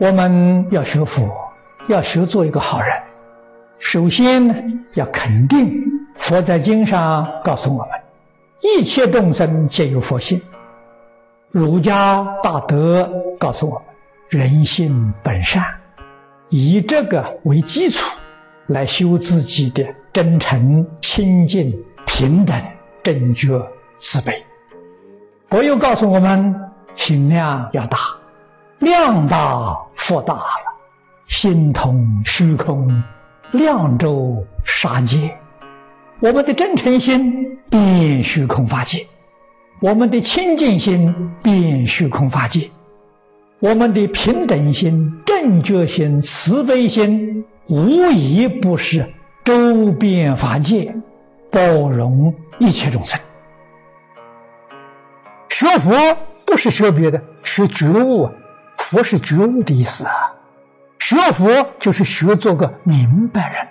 我们要学佛，要学做一个好人。首先呢，要肯定佛在经上告诉我们，一切众生皆有佛性。儒家大德告诉我们，人性本善，以这个为基础来修自己的真诚、清净、平等、正觉、慈悲。佛又告诉我们，心量要大。量大福大了，心通虚空，量周杀界。我们的真诚心变虚空法界，我们的清净心变虚空法界，我们的平等心、正觉心、慈悲心，无一不是周遍法界，包容一切众生。学佛不是学别的，学觉悟啊。佛是觉悟的意思啊，学佛就是学做个明白人。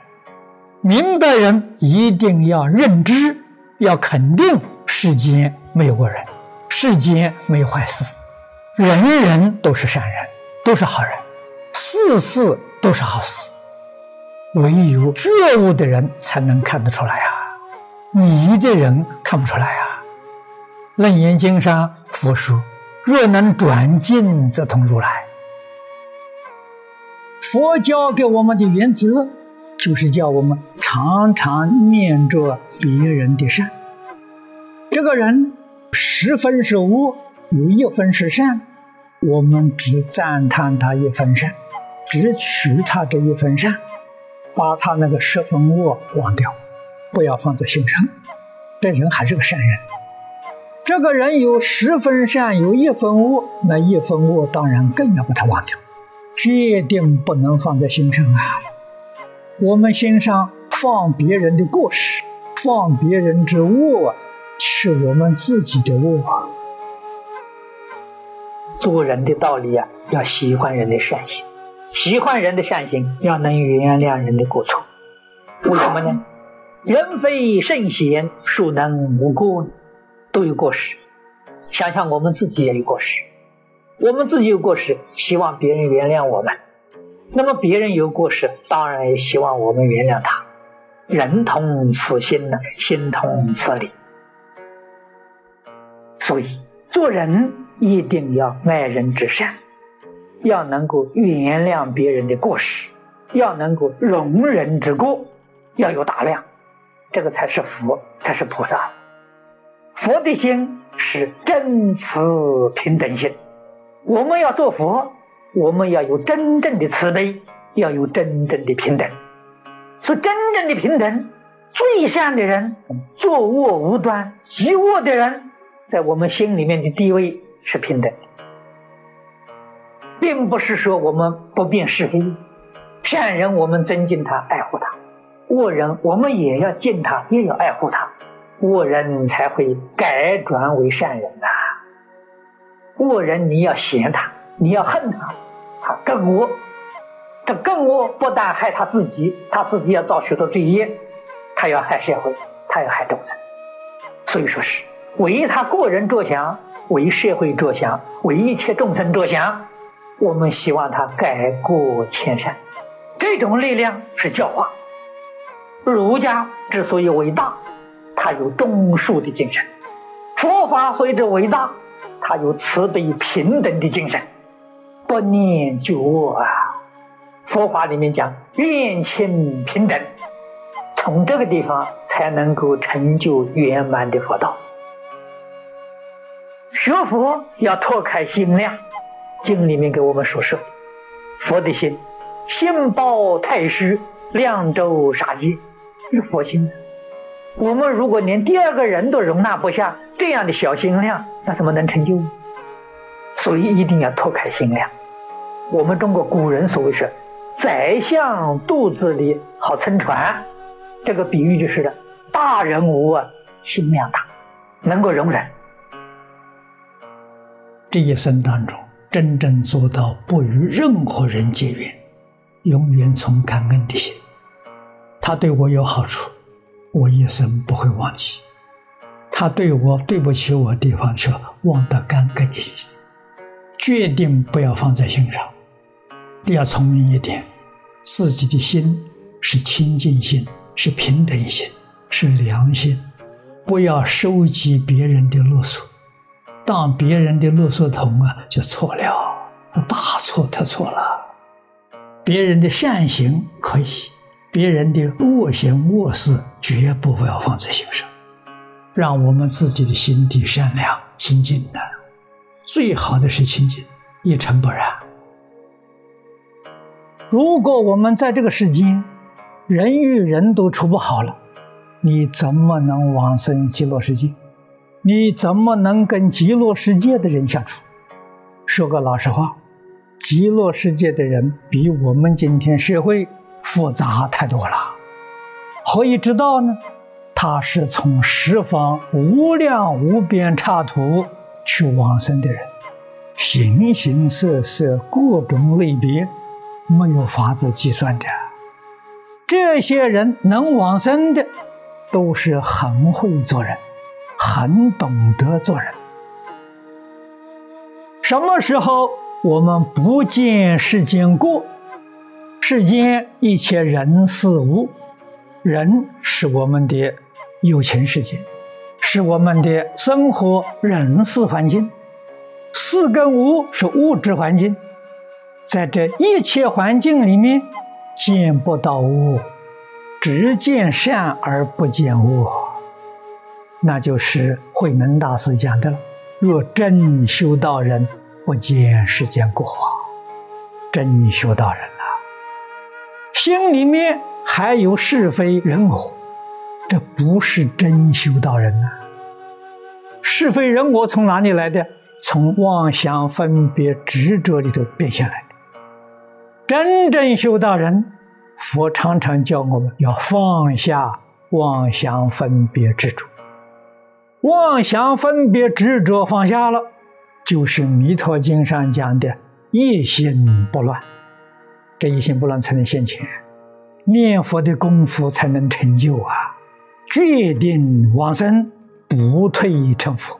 明白人一定要认知，要肯定世间没有恶人，世间没有坏事，人人都是善人，都是好人，事事都是好事。唯有觉悟的人才能看得出来啊，迷的人看不出来啊。楞严经上佛说。若能转进，则通如来。佛教给我们的原则，就是叫我们常常念着别人的善。这个人十分是恶，有一分是善，我们只赞叹他一分善，只取他这一分善，把他那个十分恶忘掉，不要放在心上。这人还是个善人。这个人有十分善，有一分恶，那一分恶当然更要把它忘掉，决定不能放在心上啊！我们心上放别人的过失，放别人之恶，是我们自己的恶。做人的道理啊，要喜欢人的善行，喜欢人的善行，要能原谅人的过错。为什么呢？人非圣贤，孰能无过呢？都有过失，想想我们自己也有过失，我们自己有过失，希望别人原谅我们。那么别人有过失，当然也希望我们原谅他。人同此心呢，心同此理。所以做人一定要爱人之善，要能够原谅别人的过失，要能够容人之过，要有大量，这个才是佛，才是菩萨。佛的心是真慈平等心，我们要做佛，我们要有真正的慈悲，要有真正的平等。是真正的平等，最善的人，作恶无端、极恶的人，在我们心里面的地位是平等，并不是说我们不辨是非。善人我们尊敬他、爱护他，恶人我们也要敬他，也要爱护他。恶人才会改转为善人呐！恶人你要嫌他，你要恨他，他更恶。这更恶不但害他自己，他自己要造许多罪业，他要害社会，他要害众生。所以说是为他个人着想，为社会着想，为一切众生着想。我们希望他改过迁善，这种力量是教化。儒家之所以伟大。他有忠恕的精神，佛法所以之伟大，他有慈悲平等的精神，不念旧恶啊。佛法里面讲愿亲平等，从这个地方才能够成就圆满的佛道。学佛要拓开心量，经里面给我们说说，佛的心，心包太虚，量周杀界，是佛心。我们如果连第二个人都容纳不下这样的小心量，那怎么能成就？所以一定要拓开心量。我们中国古人所谓是“宰相肚子里好撑船”，这个比喻就是的，大人物啊，心量大，能够容忍。这一生当中，真正做到不与任何人结怨，永远从感恩的心，他对我有好处。我一生不会忘记，他对我对不起我的地方，却忘得干干净净，决定不要放在心上。你要聪明一点，自己的心是清净心，是平等心，是良心，不要收集别人的勒索，当别人的勒索桶啊，就错了，大错特错了。别人的善行可以，别人的恶行恶事绝不要放在心上，让我们自己的心地善良清净的，最好的是清净，一尘不染。如果我们在这个世间，人与人都处不好了，你怎么能往生极乐世界？你怎么能跟极乐世界的人相处？说个老实话，极乐世界的人比我们今天社会复杂太多了。何以知道呢？他是从十方无量无边刹土去往生的人，形形色色，各种类别。没有法子计算的，这些人能往生的，都是很会做人，很懂得做人。什么时候我们不见世间过？世间一切人事物，人是我们的有情世界，是我们的生活人事环境；事跟物是物质环境。在这一切环境里面，见不到物，只见善而不见恶，那就是慧能大师讲的了。若真修道人，不见世间过。真修道人，心里面还有是非人我，这不是真修道人呐。是非人我从哪里来的？从妄想分别执着里头变下来的。真正修道人，佛常常教我们要放下妄想分别执着。妄想分别执着放下了，就是《弥陀经》上讲的一心不乱。这一心不乱才能现前，念佛的功夫才能成就啊！决定往生，不退成佛。